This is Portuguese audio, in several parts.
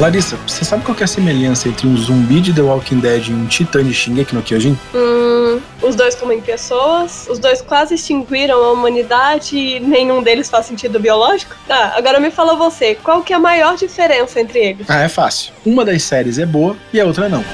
Larissa, você sabe qual é a semelhança entre um zumbi de The Walking Dead e um titã de Shingeki no Kyojin? Hum, os dois comem pessoas, os dois quase extinguiram a humanidade e nenhum deles faz sentido biológico? Tá, agora me fala você, qual que é a maior diferença entre eles? Ah, é fácil. Uma das séries é boa e a outra não.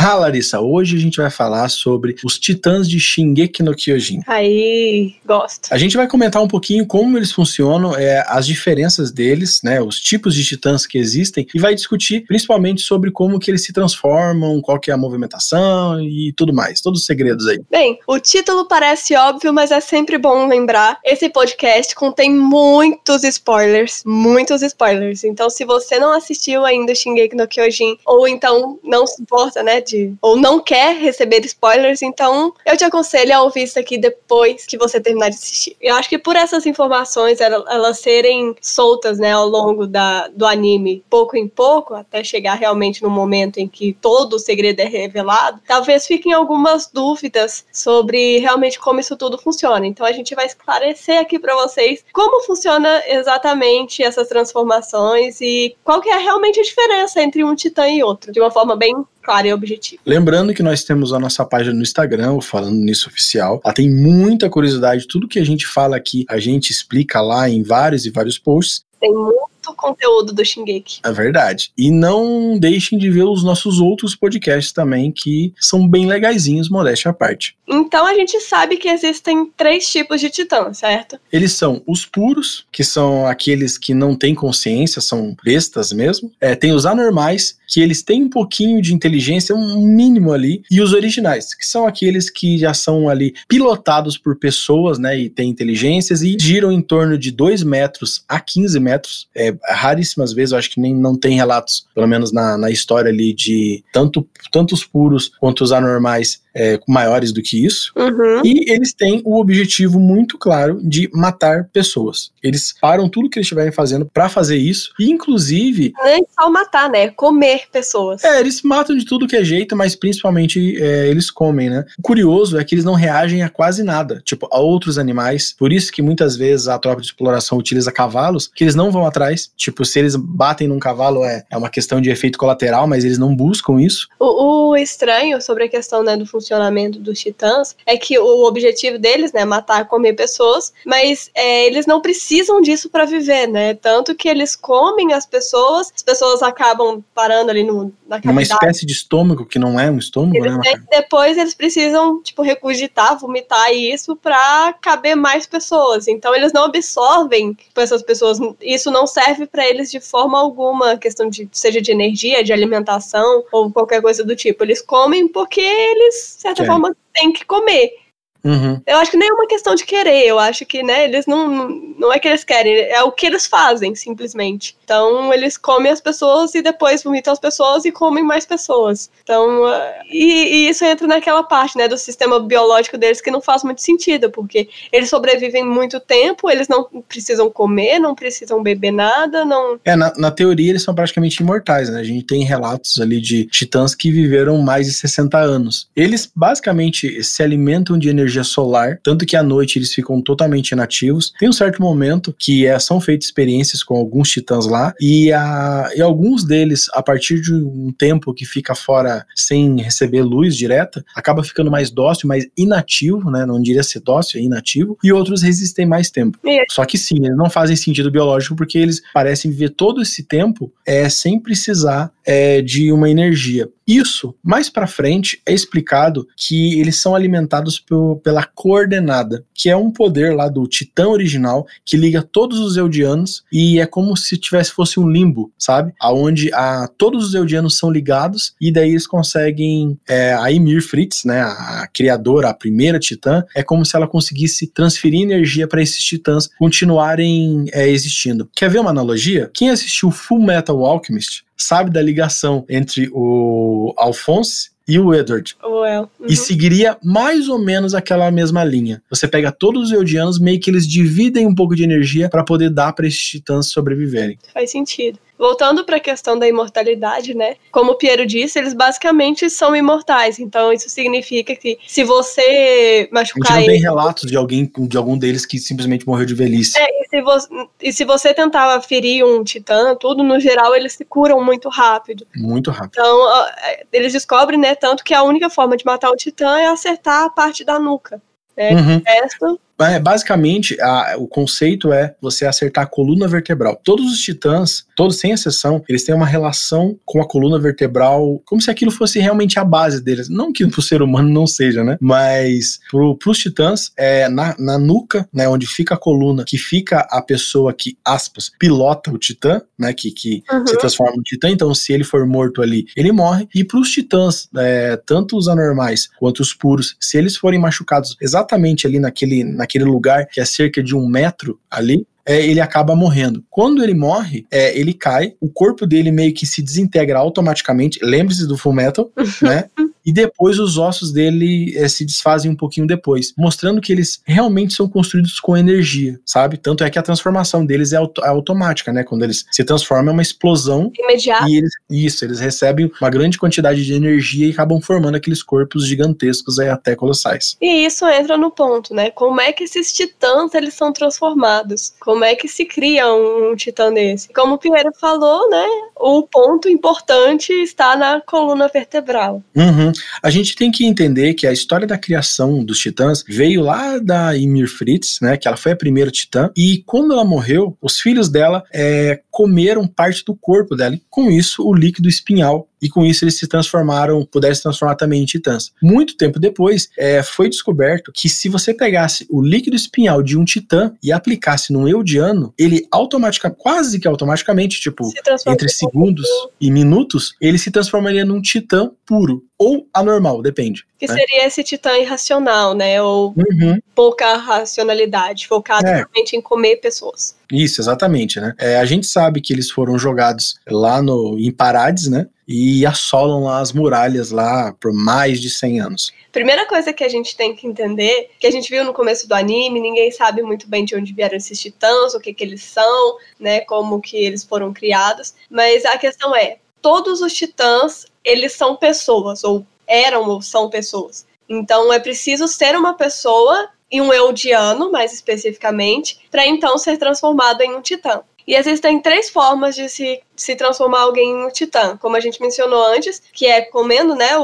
Ah, Larissa, hoje a gente vai falar sobre os titãs de Shingeki no Kyojin. Aí, gosto. A gente vai comentar um pouquinho como eles funcionam, é, as diferenças deles, né, os tipos de titãs que existem e vai discutir principalmente sobre como que eles se transformam, qual que é a movimentação e tudo mais, todos os segredos aí. Bem, o título parece óbvio, mas é sempre bom lembrar, esse podcast contém muitos spoilers, muitos spoilers. Então, se você não assistiu ainda Shingeki no Kyojin ou então não se importa, né, de, ou não quer receber spoilers, então eu te aconselho a ouvir isso aqui depois que você terminar de assistir. Eu acho que por essas informações, elas serem soltas, né, ao longo da, do anime, pouco em pouco, até chegar realmente no momento em que todo o segredo é revelado, talvez fiquem algumas dúvidas sobre realmente como isso tudo funciona. Então a gente vai esclarecer aqui para vocês como funciona exatamente essas transformações e qual que é realmente a diferença entre um titã e outro, de uma forma bem clara e objetiva. Lembrando que nós temos a nossa página no Instagram, Falando Nisso Oficial. Ela tem muita curiosidade, tudo que a gente fala aqui, a gente explica lá em vários e vários posts. Tem muito conteúdo do Shingeki. É verdade. E não deixem de ver os nossos outros podcasts também, que são bem legaisinhos, modéstia à parte. Então a gente sabe que existem três tipos de titã, certo? Eles são os puros, que são aqueles que não têm consciência, são bestas mesmo. É, tem os anormais, que eles têm um pouquinho de inteligência, um mínimo ali. E os originais, que são aqueles que já são ali pilotados por pessoas, né, e têm inteligências e giram em torno de 2 metros a 15 metros. É, raríssimas vezes, eu acho que nem não tem relatos, pelo menos na, na história ali, de tanto, tanto os puros quanto os anormais é, maiores do que isso. Uhum. E eles têm o objetivo muito claro de matar pessoas. Eles param tudo que eles estiverem fazendo para fazer isso. E, inclusive. Não é só matar, né? Comer pessoas. É, eles matam de tudo que é jeito, mas principalmente é, eles comem, né? O curioso é que eles não reagem a quase nada, tipo, a outros animais. Por isso que muitas vezes a tropa de exploração utiliza cavalos, que eles não vão atrás. Tipo, se eles batem num cavalo, é, é uma questão de efeito colateral, mas eles não buscam isso. O, o estranho sobre a questão né, do funcionamento dos titãs é que o objetivo deles, né, matar, comer pessoas, mas é, eles não precisam disso para viver, né? Tanto que eles comem as pessoas, as pessoas acabam parando ali no, na cavidade. Uma espécie de estômago que não é um estômago, né? Depois eles precisam, tipo, regurgitar, vomitar isso para caber mais pessoas. Então eles não absorvem tipo, essas pessoas. Isso não serve para eles de forma alguma, questão de seja de energia, de alimentação ou qualquer coisa do tipo. Eles comem porque eles certa forma, tem que comer. Uhum. Eu acho que nem é uma questão de querer, eu acho que, né, eles não. Não é que eles querem, é o que eles fazem, simplesmente. Então, eles comem as pessoas e depois vomitam as pessoas e comem mais pessoas. Então, e, e, isso entra naquela parte, né, do sistema biológico deles que não faz muito sentido, porque eles sobrevivem muito tempo, eles não precisam comer, não precisam beber nada, não. É, na, na teoria eles são praticamente imortais, né? A gente tem relatos ali de titãs que viveram mais de 60 anos. Eles basicamente se alimentam de energia energia solar, tanto que à noite eles ficam totalmente inativos. Tem um certo momento que é, são feitas experiências com alguns titãs lá, e, a, e alguns deles, a partir de um tempo que fica fora sem receber luz direta, acaba ficando mais dócil, mais inativo, né? Não diria ser dócil, é inativo, e outros resistem mais tempo. Só que sim, eles não fazem sentido biológico porque eles parecem viver todo esse tempo é, sem precisar é, de uma energia. Isso, mais para frente, é explicado que eles são alimentados pela coordenada, que é um poder lá do Titã original que liga todos os Eldianos e é como se tivesse fosse um limbo, sabe? Aonde a, todos os Eldianos são ligados e daí eles conseguem é, a Ymir Fritz, né, a criadora, a primeira Titã, é como se ela conseguisse transferir energia para esses Titãs continuarem é, existindo. Quer ver uma analogia? Quem assistiu Full Metal Alchemist sabe da ligação entre o Alphonse e o Edward. O El. Uhum. E seguiria mais ou menos aquela mesma linha. Você pega todos os Eldianos, meio que eles dividem um pouco de energia para poder dar para esses titãs sobreviverem. Faz sentido. Voltando para a questão da imortalidade, né? Como o Piero disse, eles basicamente são imortais. Então isso significa que se você machucar A gente não tem ele, relatos de alguém, de algum deles que simplesmente morreu de velhice. É, se, você, e se você tentar ferir um titã, tudo no geral eles se curam muito rápido. Muito rápido. Então é, eles descobrem, né, tanto que a única forma de matar o titã é acertar a parte da nuca. Né? Uhum. O resto, basicamente, a- o conceito é você acertar a coluna vertebral. Todos os titãs, todos sem exceção, eles têm uma relação com a coluna vertebral, como se aquilo fosse realmente a base deles. Não que pro ser humano não seja, né? Mas pro, pros titãs, é na, na nuca, né, onde fica a coluna, que fica a pessoa que, aspas, pilota o titã, né, que, que Uhum. se transforma no titã. Então, se ele for morto ali, ele morre. E pros titãs, é, tanto os anormais quanto os puros, se eles forem machucados exatamente ali naquele, naquele lugar que é cerca de um metro ali, é, ele acaba morrendo. Quando ele morre, é, ele cai, o corpo dele meio que se desintegra automaticamente. Lembre-se do Full Metal, né? E depois os ossos dele é, se desfazem um pouquinho depois, mostrando que eles realmente são construídos com energia, sabe? Tanto é que a transformação deles é, auto- é automática, né? Quando eles se transformam, é uma explosão imediato. e eles, isso, eles recebem uma grande quantidade de energia e acabam formando aqueles corpos gigantescos aí até colossais. E isso entra no ponto, né? Como é que esses titãs eles são transformados? Como é que se cria um, titã desse? Como o Piero falou, né? O ponto importante está na coluna vertebral. Uhum. A gente tem que entender que a história da criação dos titãs veio lá da Ymir Fritz, né? Que ela foi a primeira titã. E quando ela morreu, os filhos dela é, comeram parte do corpo dela. E com isso, o líquido espinhal. E com isso eles se transformaram, puderam se transformar também em titãs. Muito tempo depois, é, foi descoberto que se você pegasse o líquido espinhal de um titã e aplicasse num eudiano, ele automaticamente, quase que automaticamente, tipo, Se entre segundos e minutos, ele se transformaria num titã puro ou anormal, depende. Que né? seria esse titã irracional, né? Ou Uhum. pouca racionalidade, focado É. realmente em comer pessoas. Isso, exatamente, né? É, a gente sabe que eles foram jogados lá no, em Parades, né? E assolam lá as muralhas lá por mais de 100 anos. Primeira coisa que a gente tem que entender, que a gente viu no começo do anime, ninguém sabe muito bem de onde vieram esses titãs, o que que eles são, né, como que eles foram criados, mas a questão é, todos os titãs, eles são pessoas, ou eram ou são pessoas. Então é preciso ser uma pessoa e um eldiano, mais especificamente, para então ser transformado em um titã. E existem três formas de se, se transformar alguém em um titã, como a gente mencionou antes, que é comendo, né,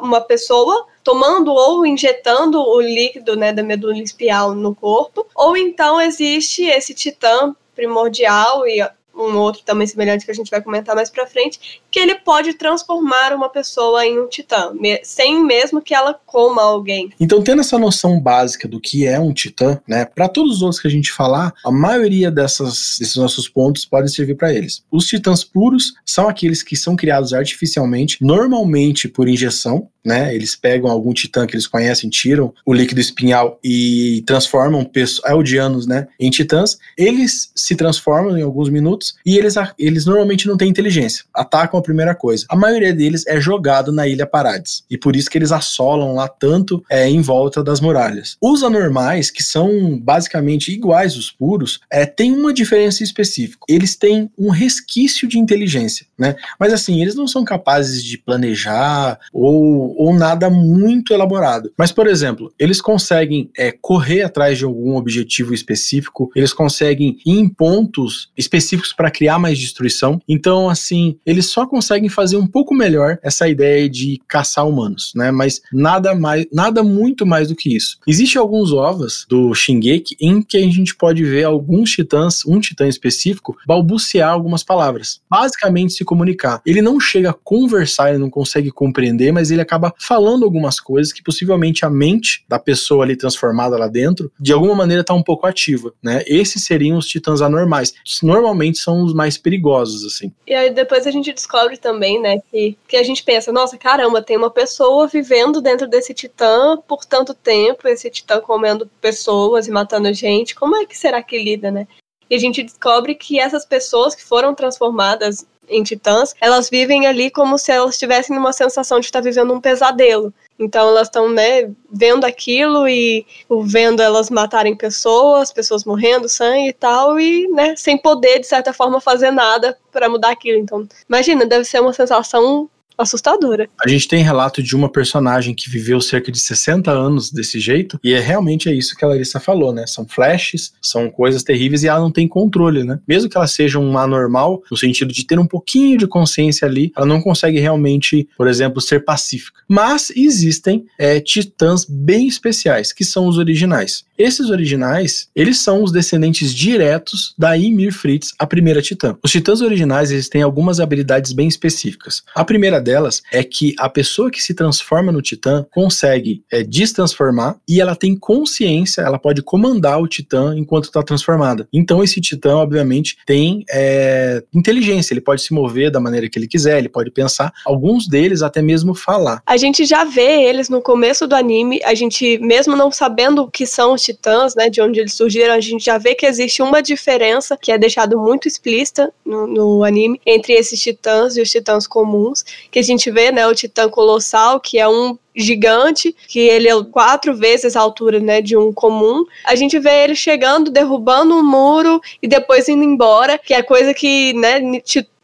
uma pessoa, tomando ou injetando o líquido, né, da medula espial no corpo, ou então existe esse titã primordial e um outro também semelhante que a gente vai comentar mais pra frente, que ele pode transformar uma pessoa em um titã, sem mesmo que ela coma alguém. Então, tendo essa noção básica do que é um titã, né? Para todos os outros que a gente falar, a maioria dessas, desses nossos pontos podem servir para eles. Os titãs puros são aqueles que são criados artificialmente, normalmente por injeção, né? Eles pegam algum titã que eles conhecem, tiram o líquido espinhal e transformam pesso- eldianos, né, em titãs. Eles se transformam em alguns minutos e eles, eles normalmente não têm inteligência. Atacam a primeira coisa. A maioria deles é jogado na Ilha Parades. E por isso que eles assolam lá tanto é, em volta das muralhas. Os anormais, que são basicamente iguais aos puros, é, tem uma diferença específica. Eles têm um resquício de inteligência, né? Mas assim, eles não são capazes de planejar ou, ou nada muito elaborado. Mas, por exemplo, eles conseguem é, correr atrás de algum objetivo específico, eles conseguem ir em pontos específicos para criar mais destruição. Então, assim, eles só conseguem fazer um pouco melhor essa ideia de caçar humanos, né? Mas nada mais, nada muito mais do que isso. Existem alguns ovas do Shingeki em que a gente pode ver alguns titãs, um titã específico, balbuciar algumas palavras. Basicamente se comunicar. Ele não chega a conversar, ele não consegue compreender, mas ele acaba falando algumas coisas que possivelmente a mente da pessoa ali transformada lá dentro, de alguma maneira está um pouco ativa, né? Esses seriam os titãs anormais. Normalmente são os mais perigosos, assim. E aí depois a gente descobre também, né, que, que a gente pensa, nossa, caramba, tem uma pessoa vivendo dentro desse titã por tanto tempo, esse titã comendo pessoas e matando gente, como é que será que lida, né? E a gente descobre que essas pessoas que foram transformadas em Titãs, elas vivem ali como se elas tivessem uma sensação de estar vivendo um pesadelo. Então elas estão, né, vendo aquilo e vendo elas matarem pessoas, pessoas morrendo, sangue e tal, e, né, sem poder, de certa forma, fazer nada para mudar aquilo. Então, imagina, deve ser uma sensação assustadora. A gente tem relato de uma personagem que viveu cerca de 60 anos desse jeito, e é realmente é isso que a Larissa falou, né? São flashes, são coisas terríveis e ela não tem controle, né? Mesmo que ela seja um anormal, no sentido de ter um pouquinho de consciência ali, ela não consegue realmente, por exemplo, ser pacífica. Mas existem é, titãs bem especiais, que são os originais. Esses originais, eles são os descendentes diretos da Ymir Fritz, a primeira titã. Os titãs originais, eles têm algumas habilidades bem específicas. A primeira delas é que a pessoa que se transforma no titã consegue é, destransformar e ela tem consciência, ela pode comandar o titã enquanto está transformada. Então esse titã, obviamente, tem é, inteligência, ele pode se mover da maneira que ele quiser, ele pode pensar, alguns deles até mesmo falar. A gente já vê eles no começo do anime, a gente, mesmo não sabendo o que são os titãs, né, de onde eles surgiram, a gente já vê que existe uma diferença que é deixado muito explícita no, no anime entre esses titãs e os titãs comuns, que a gente vê, né, o titã colossal, que é um gigante, que ele é quatro vezes a altura, né, de um comum. A gente vê ele chegando, derrubando um muro e depois indo embora, que é coisa que, né,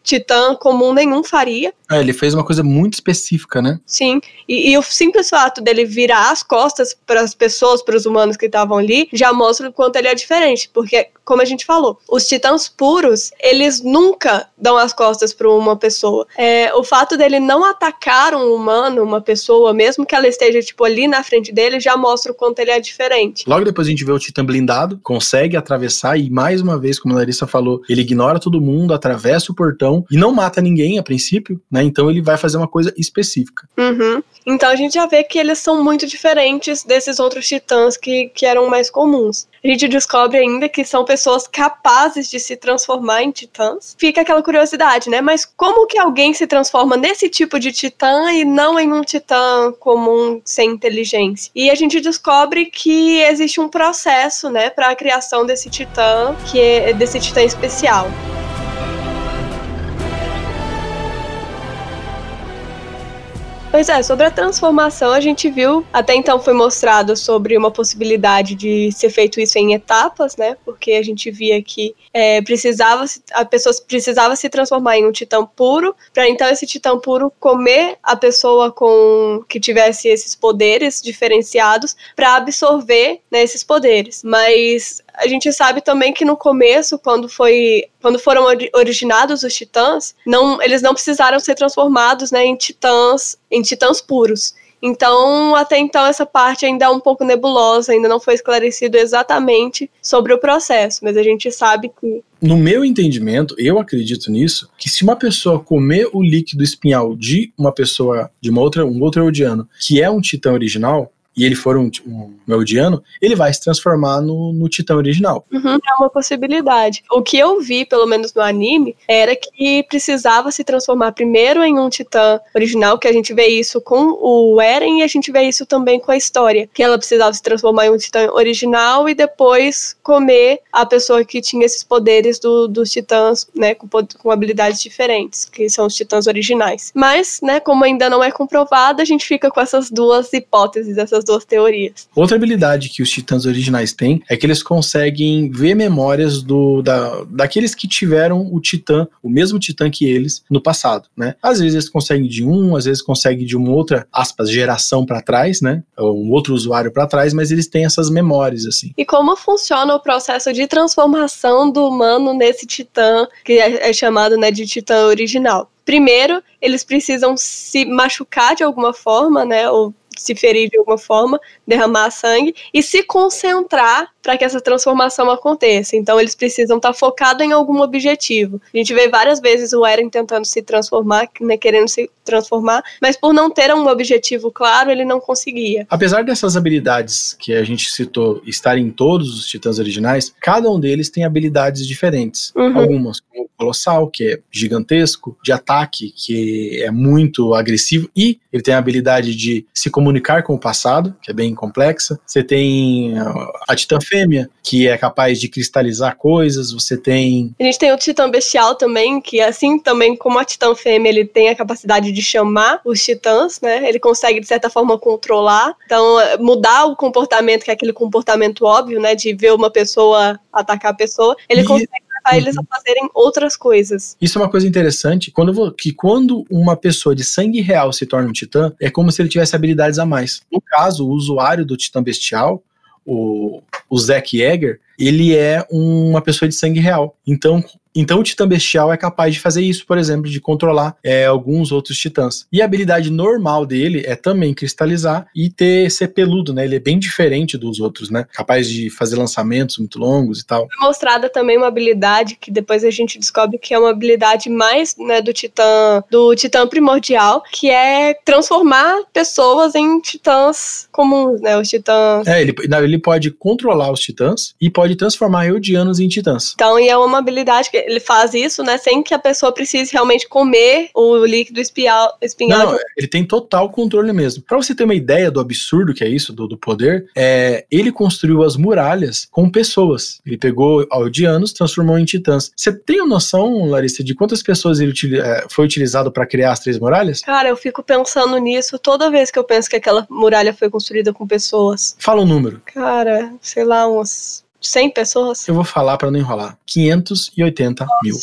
titã comum nenhum faria. É, ele fez uma coisa muito específica, né? Sim, e, e o simples fato dele virar as costas para as pessoas, para os humanos que estavam ali, já mostra o quanto ele é diferente, porque, como a gente falou, os titãs puros, eles nunca dão as costas para uma pessoa. É, o fato dele não atacar um humano, uma pessoa, mesmo que ela esteja, tipo, ali na frente dele, já mostra o quanto ele é diferente. Logo depois a gente vê o titã blindado, consegue atravessar e, mais uma vez, como a Larissa falou, ele ignora todo mundo, atravessa o portão e não mata ninguém a princípio, né? Então ele vai fazer uma coisa específica. Uhum. Então a gente já vê que eles são muito diferentes desses outros titãs que, que eram mais comuns. A gente descobre ainda que são pessoas capazes de se transformar em titãs. Fica aquela curiosidade, né? Mas como que alguém se transforma nesse tipo de titã e não em um titã comum sem inteligência? E a gente descobre que existe um processo, né, para a criação desse titã, que é desse titã especial. Pois é, sobre a transformação, a gente viu, até então foi mostrado sobre uma possibilidade de ser feito isso em etapas, né? Porque a gente via que é, precisava, a pessoa precisava se transformar em um titã puro, para então esse titã puro comer a pessoa com que tivesse esses poderes diferenciados para absorver né, esses poderes. Mas a gente sabe também que no começo, quando foi, quando foram originados os titãs, não, eles não precisaram ser transformados, né, em titãs, em titãs puros. Então, até então, essa parte ainda é um pouco nebulosa, ainda não foi esclarecido exatamente sobre o processo, mas a gente sabe que. No meu entendimento, eu acredito nisso, que se uma pessoa comer o líquido espinhal de uma pessoa, de uma outra, um outro Eldiano, que é um titã original, e ele for um, um Meldiano, ele vai se transformar no, no Titã original. Uhum, é uma possibilidade. O que eu vi, pelo menos no anime, era que precisava se transformar primeiro em um Titã original, que a gente vê isso com o Eren e a gente vê isso também com a história, que ela precisava se transformar em um Titã original e depois comer a pessoa que tinha esses poderes do, dos Titãs, né, com, com habilidades diferentes, que são os Titãs originais. Mas, né, como ainda não é comprovado, a gente fica com essas duas hipóteses, essas essas duas teorias. Outra habilidade que os titãs originais têm é que eles conseguem ver memórias do, da, daqueles que tiveram o titã, o mesmo titã que eles, no passado, né? Às vezes eles conseguem de um, às vezes conseguem de uma outra, aspas, geração para trás, né? Ou um outro usuário para trás, mas eles têm essas memórias, assim. E como funciona o processo de transformação do humano nesse titã, que é, é chamado, né, de titã original? Primeiro, eles precisam se machucar de alguma forma, né, ou se ferir de alguma forma, derramar sangue e se concentrar para que essa transformação aconteça. Então eles precisam estar tá focados em algum objetivo. A gente vê várias vezes o Eren tentando se transformar, né, querendo se transformar, mas por não ter um objetivo claro, ele não conseguia. Apesar dessas habilidades que a gente citou estarem em todos os titãs originais, cada um deles tem habilidades diferentes. Uhum. Algumas, como o Colossal, que é gigantesco, de ataque, que é muito agressivo, e ele tem a habilidade de se comunicar comunicar com o passado, que é bem complexa. Você tem a Titã Fêmea, que é capaz de cristalizar coisas. Você tem. A gente tem o Titã Bestial também, que assim também como a Titã Fêmea, ele tem a capacidade de chamar os titãs, né? Ele consegue, de certa forma, controlar. Então, mudar o comportamento, que é aquele comportamento óbvio, né? De ver uma pessoa atacar a pessoa. Ele e... consegue levar eles a uhum. fazerem outras coisas. Isso é uma coisa interessante, quando vou, que quando uma pessoa de sangue real se torna um titã, é como se ele tivesse habilidades a mais. No caso, o usuário do titã bestial, o, o Zack Yeager, ele é uma pessoa de sangue real. Então, então o Titã Bestial é capaz de fazer isso, por exemplo, de controlar é, alguns outros titãs. E a habilidade normal dele é também cristalizar e ter ser peludo, né? Ele é bem diferente dos outros, né? Capaz de fazer lançamentos muito longos e tal. Mostrada também uma habilidade que depois a gente descobre que é uma habilidade mais né, do titã do titã primordial, que é transformar pessoas em titãs comuns, né? Os titãs. É, ele, ele pode controlar os titãs e pode transformar Eldianos em titãs. Então, e é uma habilidade que ele faz isso, né, sem que a pessoa precise realmente comer o líquido espinhal Não, ele tem total controle mesmo. Para você ter uma ideia do absurdo que é isso, do, do poder, é, ele construiu as muralhas com pessoas. Ele pegou aldeanos, transformou em titãs. Você tem noção, Larissa, de quantas pessoas ele é, foi utilizado para criar as três muralhas? Cara, eu fico pensando nisso toda vez que eu penso que aquela muralha foi construída com pessoas. Fala um número. Cara, sei lá, uns 100 pessoas? Eu vou falar para não enrolar. 580 Nossa. mil.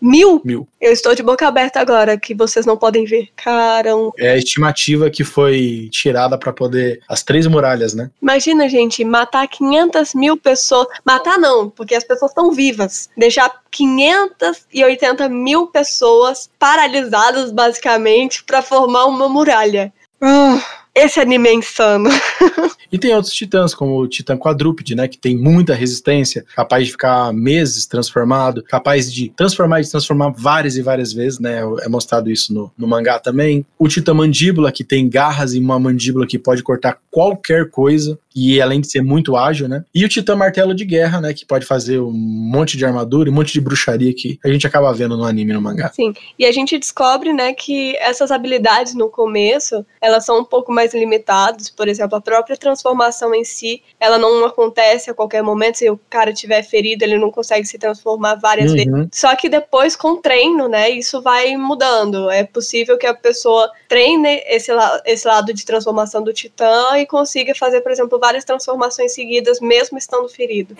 Mil? Mil. Eu estou de boca aberta agora, que vocês não podem ver. Caramba. É a estimativa que foi tirada para poder. As três muralhas, né? Imagina, gente, matar 500 mil pessoas. Matar não, porque as pessoas estão vivas. Deixar 580 mil pessoas paralisadas, basicamente, para formar uma muralha. Uh. Esse anime é insano. e tem outros titãs, como o titã quadrúpede, né? Que tem muita resistência, capaz de ficar meses transformado, capaz de transformar e transformar várias e várias vezes, né? É mostrado isso no, no mangá também. O titã mandíbula, que tem garras e uma mandíbula que pode cortar qualquer coisa e além de ser muito ágil, né? E o Titã Martelo de Guerra, né? Que pode fazer um monte de armadura e um monte de bruxaria que a gente acaba vendo no anime e no mangá. Sim, e a gente descobre, né, que essas habilidades no começo, elas são um pouco mais limitadas. Por exemplo, a própria transformação em si, ela não acontece a qualquer momento. Se o cara tiver ferido, ele não consegue se transformar várias uhum. vezes. Só que depois, com treino, né, isso vai mudando. É possível que a pessoa treine esse, la esse lado de transformação do Titã e consiga fazer, por exemplo, várias transformações seguidas, mesmo estando ferido.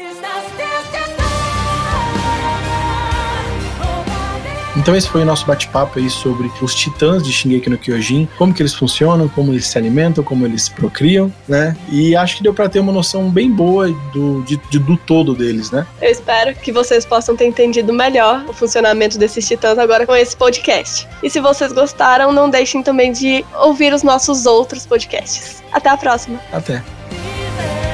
Então esse foi o nosso bate-papo aí sobre os titãs de Shingeki no Kyojin, como que eles funcionam, como eles se alimentam, como eles procriam, né? E acho que deu para ter uma noção bem boa do, de, de, do todo deles, né? Eu espero que vocês possam ter entendido melhor o funcionamento desses titãs agora com esse podcast. E se vocês gostaram, não deixem também de ouvir os nossos outros podcasts. Até a próxima. Até. everything.